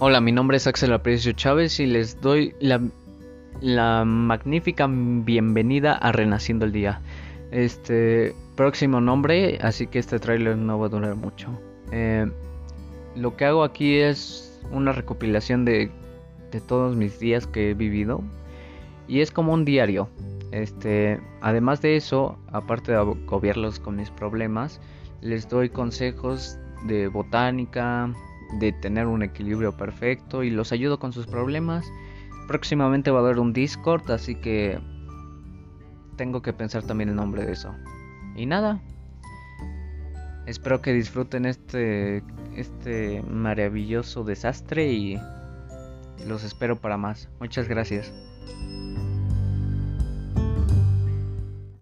Hola, mi nombre es Axel Aprecio Chávez y les doy la, magnífica bienvenida a Renaciendo el Día. Este próximo nombre, así que este tráiler no va a durar mucho. Eh, lo que hago aquí es una recopilación de, de todos mis días que he vivido y es como un diario. Este, además de eso, aparte de agobiarlos con mis problemas, les doy consejos de botánica, de tener un equilibrio perfecto y los ayudo con sus problemas. Próximamente va a haber un Discord, así que tengo que pensar también el nombre de eso. Y nada. Espero que disfruten este este maravilloso desastre y los espero para más. Muchas gracias.